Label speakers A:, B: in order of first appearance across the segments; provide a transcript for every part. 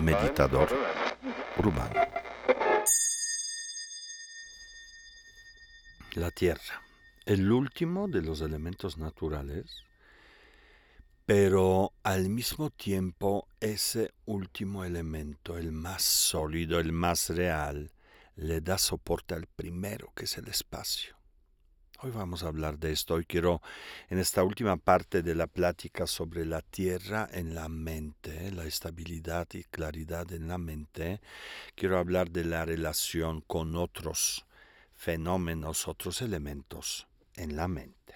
A: Meditador urbano. La tierra, el último de los elementos naturales, pero al mismo tiempo ese último elemento, el más sólido, el más real, le da soporte al primero, que es el espacio. Hoy vamos a hablar de esto. Hoy quiero, en esta última parte de la plática sobre la tierra en la mente, la estabilidad y claridad en la mente, quiero hablar de la relación con otros fenómenos, otros elementos en la mente.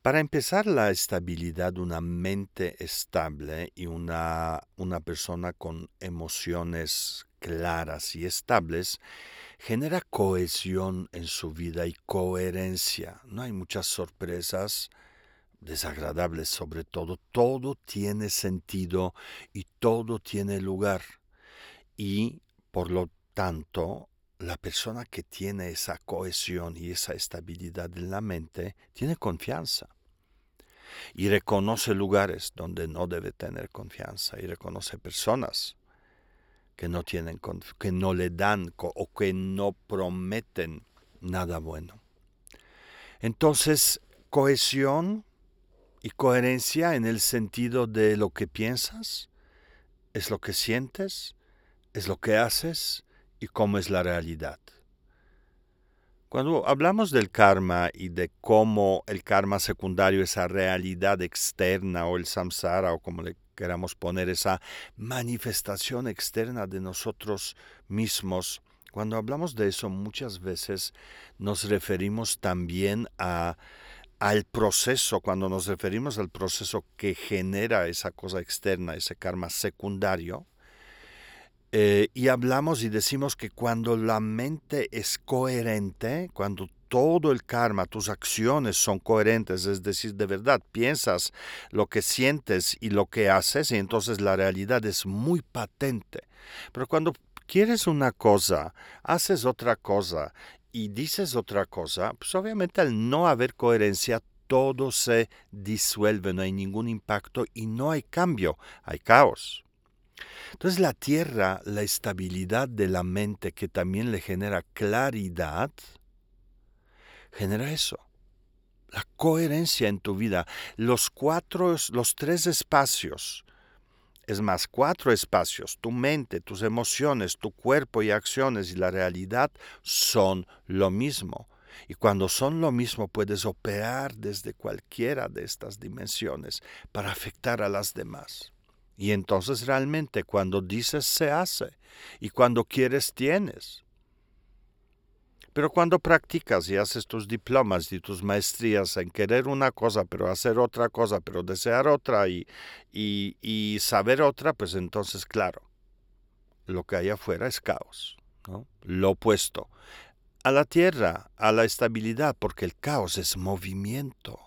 A: Para empezar, la estabilidad una mente estable y una, una persona con emociones claras y estables genera cohesión en su vida y coherencia. No hay muchas sorpresas desagradables sobre todo. Todo tiene sentido y todo tiene lugar. Y por lo tanto, la persona que tiene esa cohesión y esa estabilidad en la mente tiene confianza y reconoce lugares donde no debe tener confianza y reconoce personas que no tienen que no le dan o que no prometen nada bueno. Entonces, cohesión y coherencia en el sentido de lo que piensas, es lo que sientes, es lo que haces y cómo es la realidad. Cuando hablamos del karma y de cómo el karma secundario, esa realidad externa o el samsara o como le queramos poner, esa manifestación externa de nosotros mismos, cuando hablamos de eso muchas veces nos referimos también a, al proceso, cuando nos referimos al proceso que genera esa cosa externa, ese karma secundario, eh, y hablamos y decimos que cuando la mente es coherente, cuando todo el karma, tus acciones son coherentes, es decir, de verdad piensas lo que sientes y lo que haces, y entonces la realidad es muy patente. Pero cuando quieres una cosa, haces otra cosa y dices otra cosa, pues obviamente al no haber coherencia, todo se disuelve, no hay ningún impacto y no hay cambio, hay caos. Entonces la tierra, la estabilidad de la mente que también le genera claridad, genera eso. La coherencia en tu vida. Los cuatro, los tres espacios. Es más, cuatro espacios. Tu mente, tus emociones, tu cuerpo y acciones y la realidad son lo mismo. Y cuando son lo mismo puedes operar desde cualquiera de estas dimensiones para afectar a las demás. Y entonces realmente cuando dices se hace y cuando quieres tienes. Pero cuando practicas y haces tus diplomas y tus maestrías en querer una cosa, pero hacer otra cosa, pero desear otra y, y, saber otra, pues entonces, claro, lo que hay afuera es caos, ¿no? lo opuesto a la tierra, a la estabilidad, porque el caos es movimiento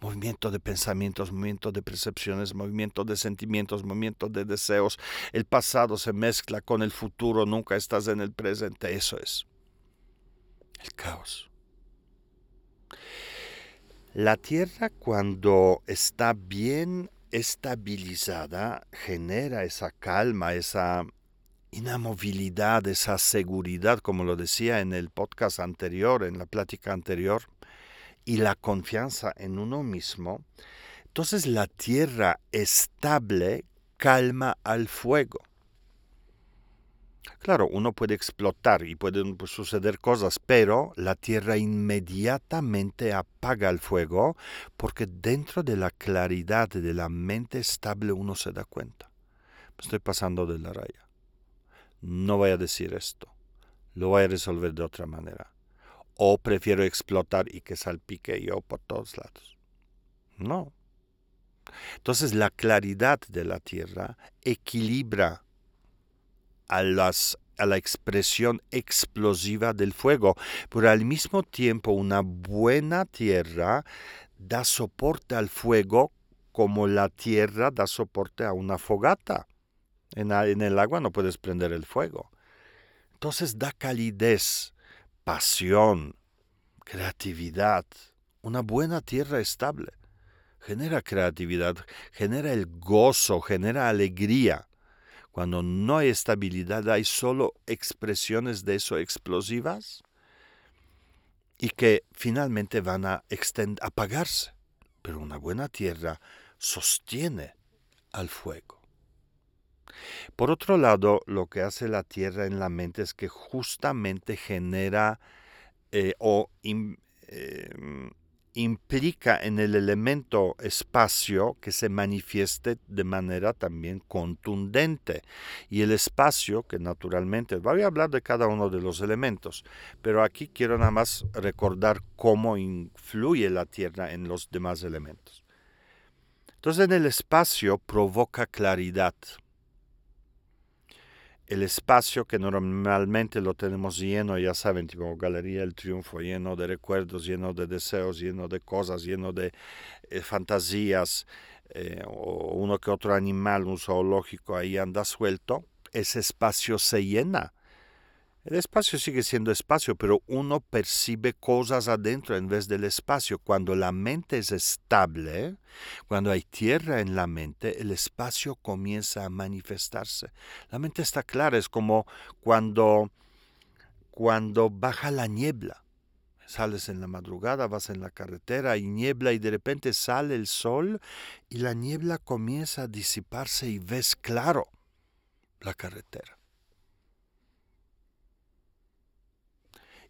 A: movimiento de pensamientos, movimiento de percepciones, movimiento de sentimientos, movimiento de deseos. El pasado se mezcla con el futuro, nunca estás en el presente. Eso es el caos. La Tierra cuando está bien estabilizada genera esa calma, esa inamovilidad, esa seguridad, como lo decía en el podcast anterior, en la plática anterior y la confianza en uno mismo, entonces la tierra estable calma al fuego. Claro, uno puede explotar y pueden pues, suceder cosas, pero la tierra inmediatamente apaga el fuego porque dentro de la claridad de la mente estable uno se da cuenta. Estoy pasando de la raya. No voy a decir esto. Lo voy a resolver de otra manera o prefiero explotar y que salpique yo por todos lados. No. Entonces la claridad de la tierra equilibra a, las, a la expresión explosiva del fuego, pero al mismo tiempo una buena tierra da soporte al fuego como la tierra da soporte a una fogata. En, en el agua no puedes prender el fuego. Entonces da calidez pasión, creatividad, una buena tierra estable. genera creatividad, genera el gozo, genera alegría. Cuando no hay estabilidad, hay solo expresiones de eso explosivas y que finalmente van a apagarse. Pero una buena tierra sostiene al fuego. Por otro lado, lo que hace la tierra en la mente es que justamente genera eh, o em, implica en el elemento espacio que se manifieste de manera también contundente. Y el espacio, que naturalmente, voy a hablar de cada uno de los elementos, pero aquí quiero nada más recordar cómo influye la Tierra en los demás elementos. Entonces en el espacio provoca claridad, el espacio que normalmente lo tenemos lleno, ya saben, tipo Galería del Triunfo, lleno de recuerdos, lleno de deseos, lleno de cosas, lleno de eh, fantasías, eh, o uno que otro animal, un zoológico ahí anda suelto, ese espacio se llena el espacio sigue siendo espacio, pero uno percibe cosas adentro en vez del espacio. Cuando la mente es estable, cuando hay tierra en la mente, el espacio comienza a manifestarse. La mente está clara, es como cuando, cuando baja la niebla. Sales en la madrugada, vas en la carretera, hay niebla y de repente sale el sol y la niebla comienza a disiparse y ves claro la carretera.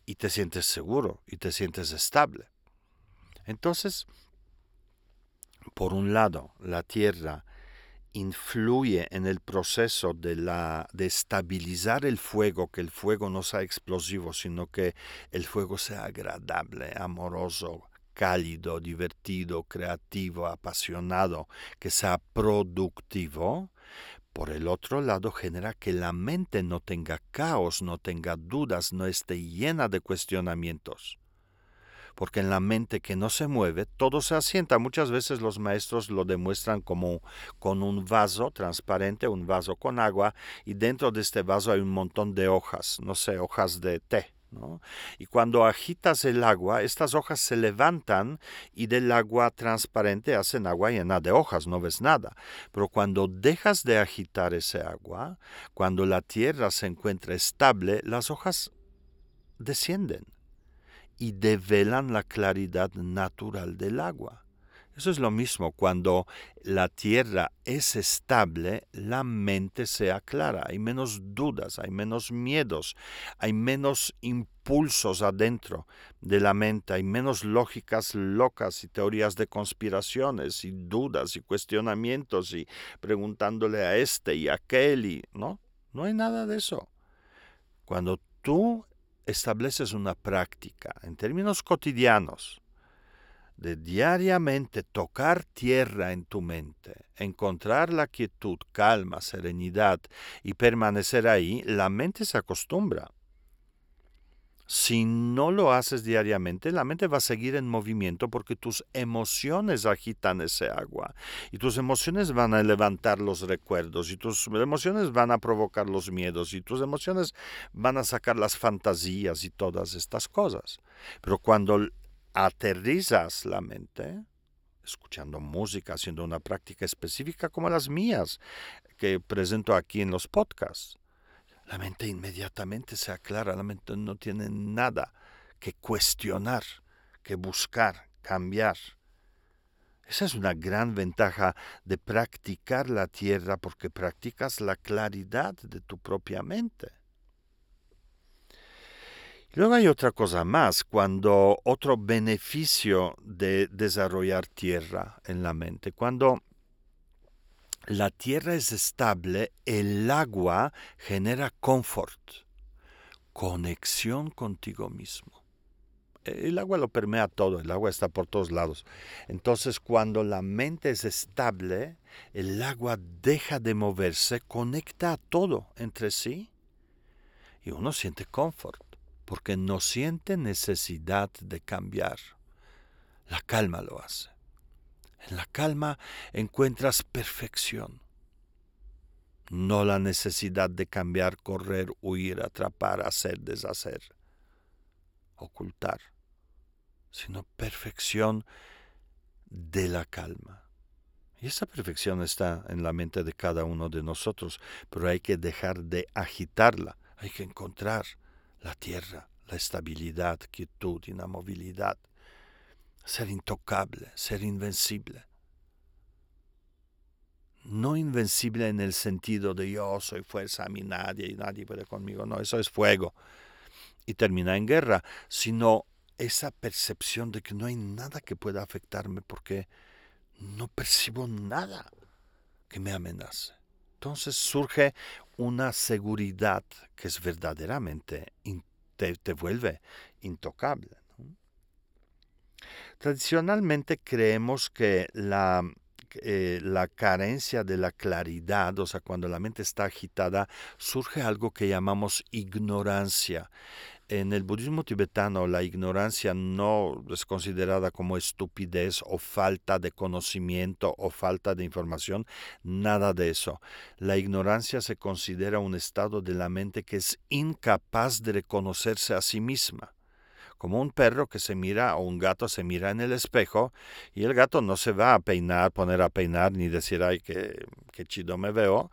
A: Y te sientes seguro y te sientes estable. Entonces, por un lado, la Tierra influye en el proceso de, la, de estabilizar el fuego, que el fuego no sea explosivo, sino que el fuego sea agradable, amoroso, cálido, divertido, creativo, apasionado, que sea productivo, por el otro lado, genera que la mente no tenga caos, no tenga dudas, no esté llena de cuestionamientos. Porque en la mente que no se mueve, todo se asienta. Muchas veces los maestros lo demuestran como con un vaso transparente, un vaso con agua, y dentro de este vaso hay un montón de hojas, no sé, hojas de té, y cuando agitas el agua, estas hojas se levantan y del agua transparente hacen agua llena de hojas, no ves nada. Pero cuando dejas de agitar ese agua, cuando la tierra se encuentra estable, las hojas descienden y develan la claridad natural del agua. Eso es lo mismo, cuando la tierra es estable, la mente se aclara, hay menos dudas, hay menos miedos, hay menos impulsos adentro de la mente, hay menos lógicas locas y teorías de conspiraciones y dudas y cuestionamientos y preguntándole a este y a aquel y no, no hay nada de eso. Cuando tú estableces una práctica en términos cotidianos, de diariamente tocar tierra en tu mente, encontrar la quietud, calma, serenidad y permanecer ahí, la mente se acostumbra. Si no lo haces diariamente, la mente va a seguir en movimiento porque tus emociones agitan ese agua y tus emociones van a levantar los recuerdos y tus emociones van a provocar los miedos y tus emociones van a sacar las fantasías y todas estas cosas. Pero cuando aterrizas la mente, escuchando música, haciendo una práctica específica como las mías que presento aquí en los podcasts, la mente inmediatamente se aclara, la mente no tiene nada que cuestionar, que buscar, cambiar. Esa es una gran ventaja de practicar la tierra porque practicas la claridad de tu propia mente. Luego hay otra cosa más, cuando otro beneficio de desarrollar tierra en la mente, cuando la tierra es estable, el agua genera confort, conexión contigo mismo. El agua lo permea todo, el agua está por todos lados. Entonces cuando la mente es estable, el agua deja de moverse, conecta a todo entre sí y uno siente confort porque no siente necesidad de cambiar. La calma lo hace. En la calma encuentras perfección. No la necesidad de cambiar, correr, huir, atrapar, hacer, deshacer, ocultar, sino perfección de la calma. Y esa perfección está en la mente de cada uno de nosotros, pero hay que dejar de agitarla, hay que encontrar la tierra, la estabilidad, quietud, inamovilidad, ser intocable, ser invencible. No invencible en el sentido de yo soy fuerza a mí nadie y nadie puede conmigo, no, eso es fuego y termina en guerra, sino esa percepción de que no hay nada que pueda afectarme porque no percibo nada que me amenace. Entonces surge una seguridad que es verdaderamente, te, vuelve intocable. Tradicionalmente creemos que la, eh, la carencia de la claridad, o sea, cuando la mente está agitada, surge algo que llamamos ignorancia en el budismo tibetano la ignorancia no es considerada como estupidez o falta de conocimiento o falta de información, nada de eso. La ignorancia se considera un estado de la mente que es incapaz de reconocerse a sí misma. Como un perro que se mira o un gato se mira en el espejo y el gato no se va a peinar, poner a peinar ni decir, ay, qué, chido me veo,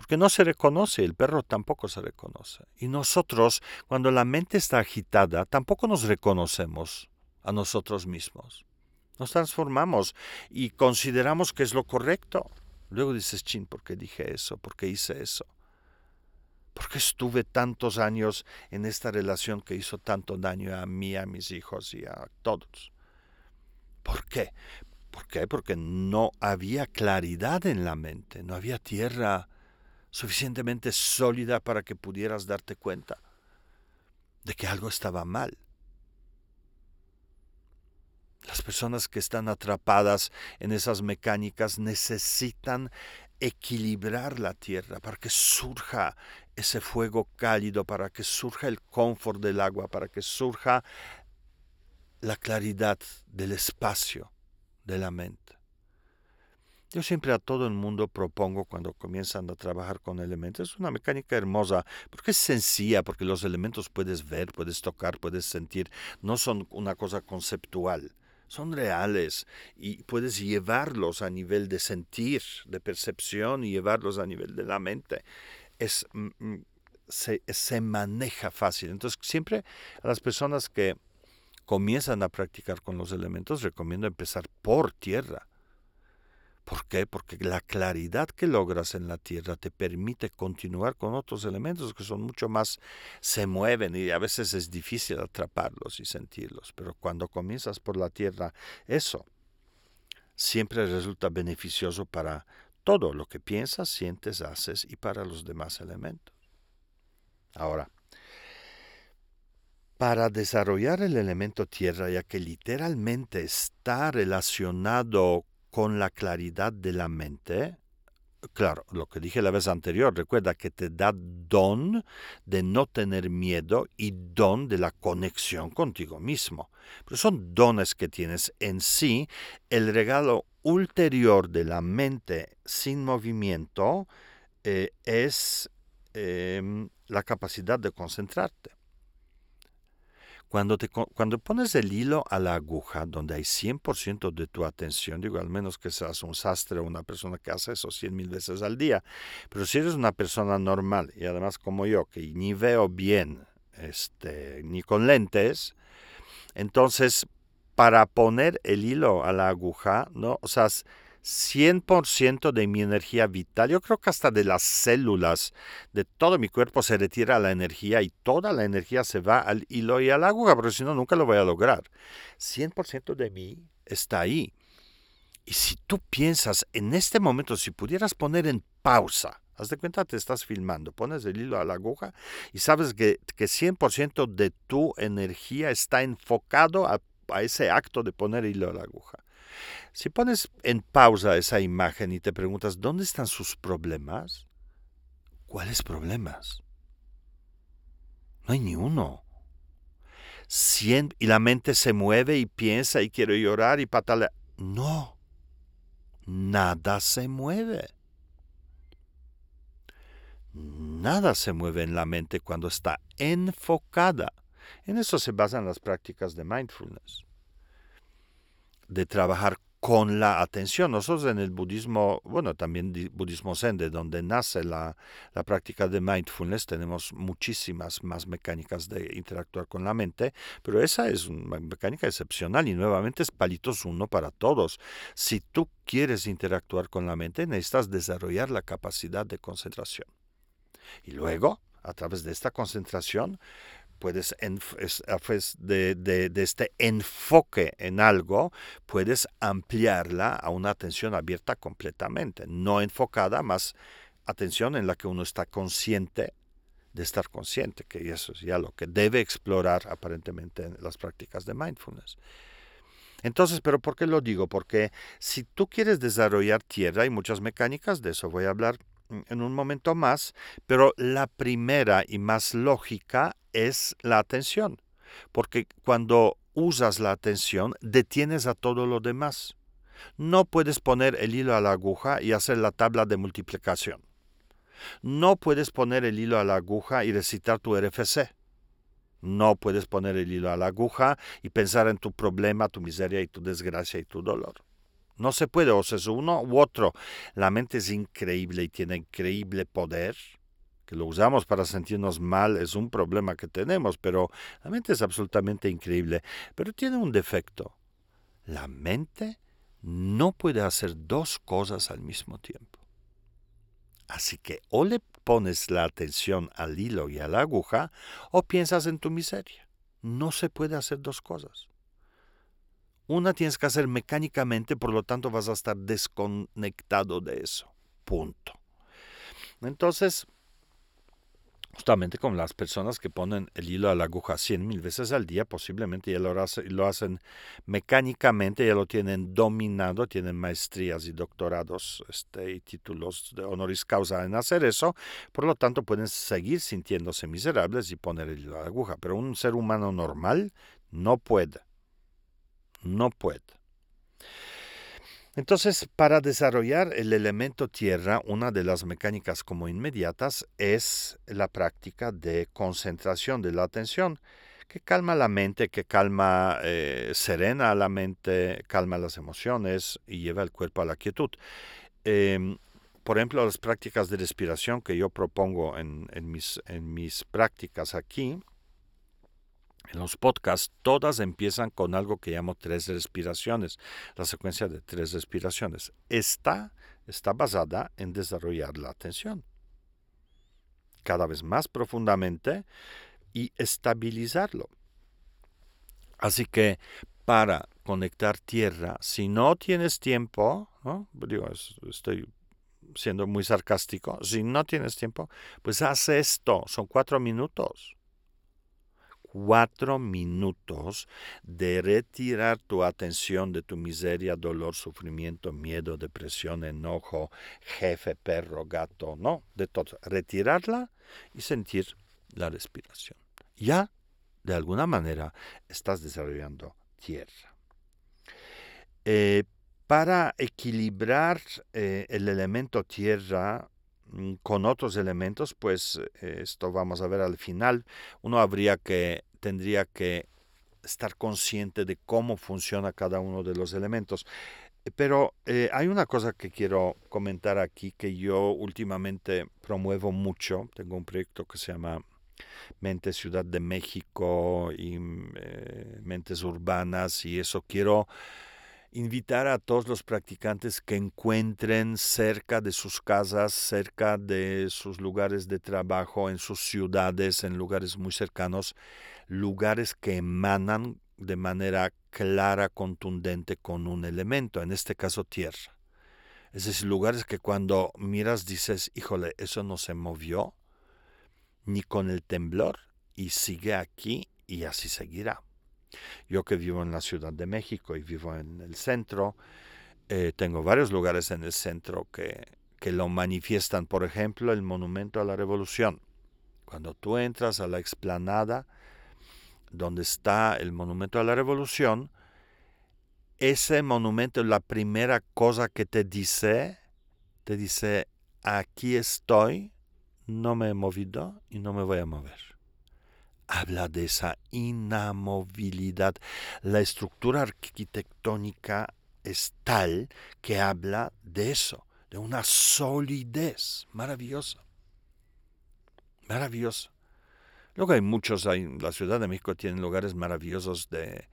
A: porque no se reconoce, el perro tampoco se reconoce. Y nosotros, cuando la mente está agitada, tampoco nos reconocemos a nosotros mismos. Nos transformamos y consideramos que es lo correcto. Luego dices, chin, ¿por qué dije eso? ¿Por qué hice eso? ¿Por qué estuve tantos años en esta relación que hizo tanto daño a mí, a mis hijos y a todos? ¿Por qué? ¿Por qué? Porque no había claridad en la mente, no había tierra suficientemente sólida para que pudieras darte cuenta de que algo estaba mal. Las personas que están atrapadas en esas mecánicas necesitan equilibrar la tierra para que surja ese fuego cálido, para que surja el confort del agua, para que surja la claridad del espacio de la mente. Yo siempre a todo el mundo propongo cuando comienzan a trabajar con elementos, es una mecánica hermosa, porque es sencilla, porque los elementos puedes ver, puedes tocar, puedes sentir, no son una cosa conceptual, son reales y puedes llevarlos a nivel de sentir, de percepción y llevarlos a nivel de la mente. Es, mm, mm, se, se maneja fácil. Entonces siempre a las personas que comienzan a practicar con los elementos recomiendo empezar por tierra ¿Por qué? Porque la claridad que logras en la tierra te permite continuar con otros elementos que son mucho más, se mueven y a veces es difícil atraparlos y sentirlos. Pero cuando comienzas por la tierra, eso siempre resulta beneficioso para todo lo que piensas, sientes, haces y para los demás elementos. Ahora, para desarrollar el elemento tierra, ya que literalmente está relacionado con la claridad de la mente, claro, lo que dije la vez anterior, recuerda que te da don de no tener miedo y don de la conexión contigo mismo. Pero son dones que tienes en sí. El regalo ulterior de la mente sin movimiento eh, es em, la capacidad de concentrarte. Cuando, te, cuando pones el hilo a la aguja, donde hay 100% de tu atención, digo, al menos que seas un sastre o una persona que hace eso 100 mil veces al día, pero si eres una persona normal y además como yo, que ni veo bien, este, ni con lentes, entonces para poner el hilo a la aguja, ¿no? O sea, 100% de mi energía vital. Yo creo que hasta de las células de todo mi cuerpo se retira la energía y toda la energía se va al hilo y al agua, porque si no, nunca lo voy a lograr. 100% de mí está ahí. Y si tú piensas en este momento, si pudieras poner en pausa, haz de cuenta, te estás filmando, pones el hilo a la aguja y sabes que, que 100% de tu energía está enfocado a, ese acto de poner hilo a la aguja. Si pones en pausa esa imagen y te preguntas, ¿dónde están sus problemas? ¿Cuáles problemas? No hay ni uno. y la mente se mueve y piensa y quiere llorar y patalear. No, nada se mueve. Nada se mueve en la mente cuando está enfocada. En eso se basan las prácticas de mindfulness de trabajar con la atención. Nosotros en el budismo, bueno, también budismo zen, de donde nace la, la, práctica de mindfulness, tenemos muchísimas más mecánicas de interactuar con la mente, pero esa es una mecánica excepcional y nuevamente es palitos uno para todos. Si tú quieres interactuar con la mente, necesitas desarrollar la capacidad de concentración. Y luego, a través de esta concentración, puedes, de, de, este enfoque en algo, puedes ampliarla a una atención abierta completamente, no enfocada, más atención en la que uno está consciente de estar consciente, que eso es ya lo que debe explorar aparentemente en las prácticas de mindfulness. Entonces, ¿pero por qué lo digo? Porque si tú quieres desarrollar tierra, hay muchas mecánicas, de eso voy a hablar en un momento más, pero la primera y más lógica es la atención, porque cuando usas la atención detienes a todo lo demás. No puedes poner el hilo a la aguja y hacer la tabla de multiplicación. No puedes poner el hilo a la aguja y recitar tu RFC. No puedes poner el hilo a la aguja y pensar en tu problema, tu miseria y tu desgracia y tu dolor. No se puede, o es uno u otro. La mente es increíble y tiene increíble poder. Que lo usamos para sentirnos mal es un problema que tenemos, pero la mente es absolutamente increíble. Pero tiene un defecto. La mente no puede hacer dos cosas al mismo tiempo. Así que o le pones la atención al hilo y a la aguja o piensas en tu miseria. No se puede hacer dos cosas. Una tienes que hacer mecánicamente, por lo tanto vas a estar desconectado de eso. Punto. Entonces, justamente con las personas que ponen el hilo a la aguja cien mil veces al día, posiblemente ya lo, lo, hacen mecánicamente, ya lo tienen dominado, tienen maestrías y doctorados este, y títulos de honoris causa en hacer eso, por lo tanto pueden seguir sintiéndose miserables y poner el hilo a la aguja, pero un ser humano normal no puede no puede. Entonces, para desarrollar el elemento tierra, una de las mecánicas como inmediatas es la práctica de concentración de la atención, que calma la mente, que calma, eh, serena la mente, calma las emociones y lleva el cuerpo a la quietud. Em, por ejemplo, las prácticas de respiración que yo propongo en, mis, en mis prácticas aquí, en los podcasts, todas empiezan con algo que llamo tres respiraciones, la secuencia de tres respiraciones. Esta está basada en desarrollar la atención cada vez más profundamente y estabilizarlo. Así que para conectar tierra, si no tienes tiempo, digo, estoy siendo muy sarcástico, si no tienes tiempo, pues haz esto, son cuatro minutos cuatro minutos de retirar tu atención de tu miseria, dolor, sufrimiento, miedo, depresión, enojo, jefe, perro, gato, no, de todo. Retirarla y sentir la respiración. Ya, de alguna manera, estás desarrollando tierra. Eh, para equilibrar eh, el elemento tierra, con otros elementos, pues eh, esto vamos a ver al final, uno habría que, tendría que estar consciente de cómo funciona cada uno de los elementos. Pero eh, hay una cosa que quiero comentar aquí que yo últimamente promuevo mucho. Tengo un proyecto que se llama Mente Ciudad de México y eh, Mentes Urbanas y eso quiero invitar a todos los practicantes que encuentren cerca de sus casas, cerca de sus lugares de trabajo, en sus ciudades, en lugares muy cercanos, lugares que emanan de manera clara, contundente con un elemento, en este caso tierra. Es decir, lugares que cuando miras dices, híjole, eso no se movió ni con el temblor y sigue aquí y así seguirá. Yo que vivo en la Ciudad de México y vivo en el centro, eh, tengo varios lugares en el centro que, que lo manifiestan. Por ejemplo, el Monumento a la Revolución. Cuando tú entras a la explanada donde está el Monumento a la Revolución, ese monumento, la primera cosa que te dice, te dice, aquí estoy, no me he movido y no me voy a mover habla de esa inamovilidad. La estructura arquitectónica es tal que habla de eso, de una solidez maravillosa. Maravillosa. Luego hay muchos, hay, la Ciudad de México tiene lugares maravillosos de,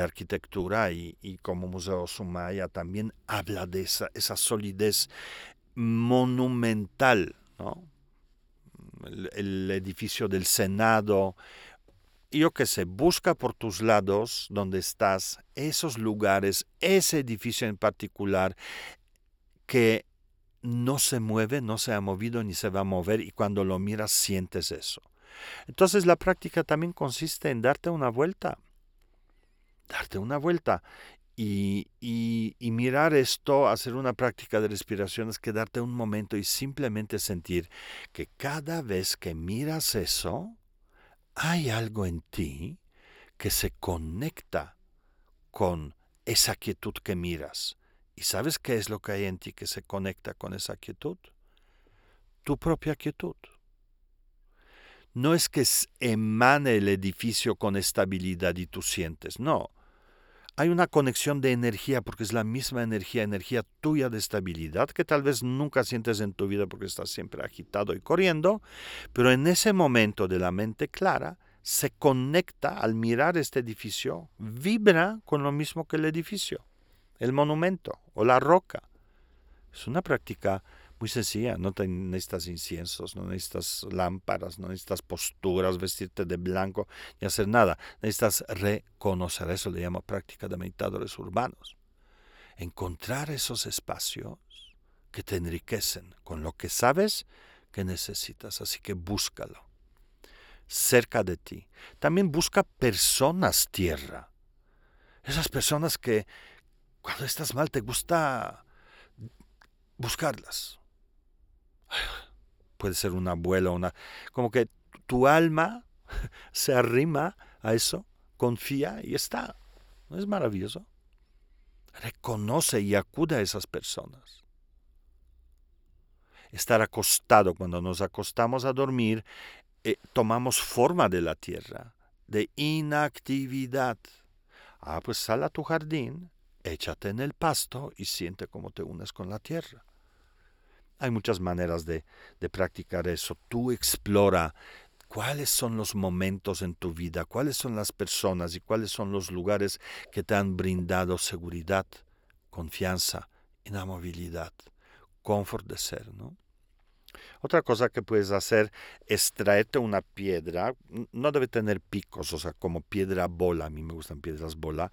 A: arquitectura y, como Museo Sumaya también habla de esa, esa solidez monumental, ¿no? El, edificio del Senado, yo qué sé, busca por tus lados donde estás esos lugares, ese edificio en particular que no se mueve, no se ha movido ni se va a mover y cuando lo miras sientes eso. Entonces la práctica también consiste en darte una vuelta, darte una vuelta y, mirar esto, hacer una práctica de respiración es quedarte un momento y simplemente sentir que cada vez que miras eso, hay algo en ti que se conecta con esa quietud que miras. ¿Y sabes qué es lo que hay en ti que se conecta con esa quietud? Tu propia quietud. No es que emane el edificio con estabilidad y tú sientes, no hay una conexión de energía porque es la misma energía, energía tuya de estabilidad que tal vez nunca sientes en tu vida porque estás siempre agitado y corriendo, pero en ese momento de la mente clara se conecta al mirar este edificio, vibra con lo mismo que el edificio, el monumento o la roca. Es una práctica muy sencilla, no necesitas inciensos, no necesitas lámparas, no necesitas posturas, vestirte de blanco ni hacer nada. Necesitas reconocer, eso le llamo práctica de meditadores urbanos. Encontrar esos espacios que te enriquecen con lo que sabes que necesitas, así que búscalo cerca de ti. También busca personas tierra. Esas personas que cuando estás mal te gusta buscarlas, puede ser una abuela, una, como que tu alma se arrima a eso, confía y está. ¿No es maravilloso? Reconoce y acude a esas personas. Estar acostado, cuando nos acostamos a dormir, eh, tomamos forma de la tierra, de inactividad. Ah, pues sal a tu jardín, échate en el pasto y siente cómo te unes con la tierra. Hay muchas maneras de, practicar eso. Tú explora cuáles son los momentos en tu vida, cuáles son las personas y cuáles son los lugares que te han brindado seguridad, confianza, inamovilidad, confort de ser, ¿no? Otra cosa que puedes hacer es traerte una piedra, no debe tener picos, o sea, como piedra bola, a mí me gustan piedras bola,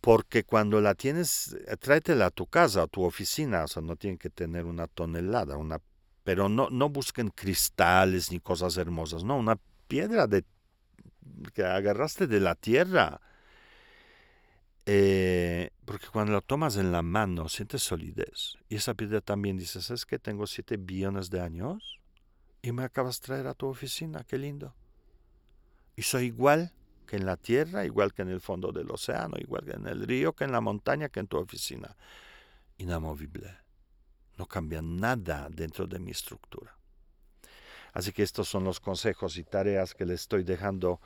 A: porque cuando la tienes, eh, tráetela a tu casa, a tu oficina, o sea, no tiene que tener una tonelada, una, pero no, no busquen cristales ni cosas hermosas, no, una piedra de, que agarraste de la tierra. Eh, porque cuando la tomas en la mano sientes solidez. Y esa piedra también dice, ¿sabes que tengo siete billones de años? Y me acabas de traer a tu oficina, qué lindo. Y soy igual que en la tierra, igual que en el fondo del océano, igual que en el río, que en la montaña, que en tu oficina. Inamovible. No cambia nada dentro de mi estructura. Así que estos son los consejos y tareas que le estoy dejando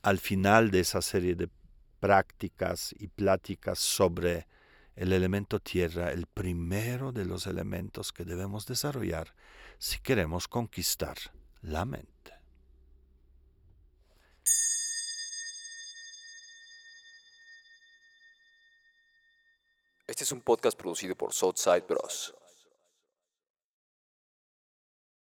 A: al final de esa serie de prácticas y pláticas sobre el elemento tierra, el primero de los elementos que debemos desarrollar si queremos conquistar la mente.
B: Este es un podcast producido por Southside Bros.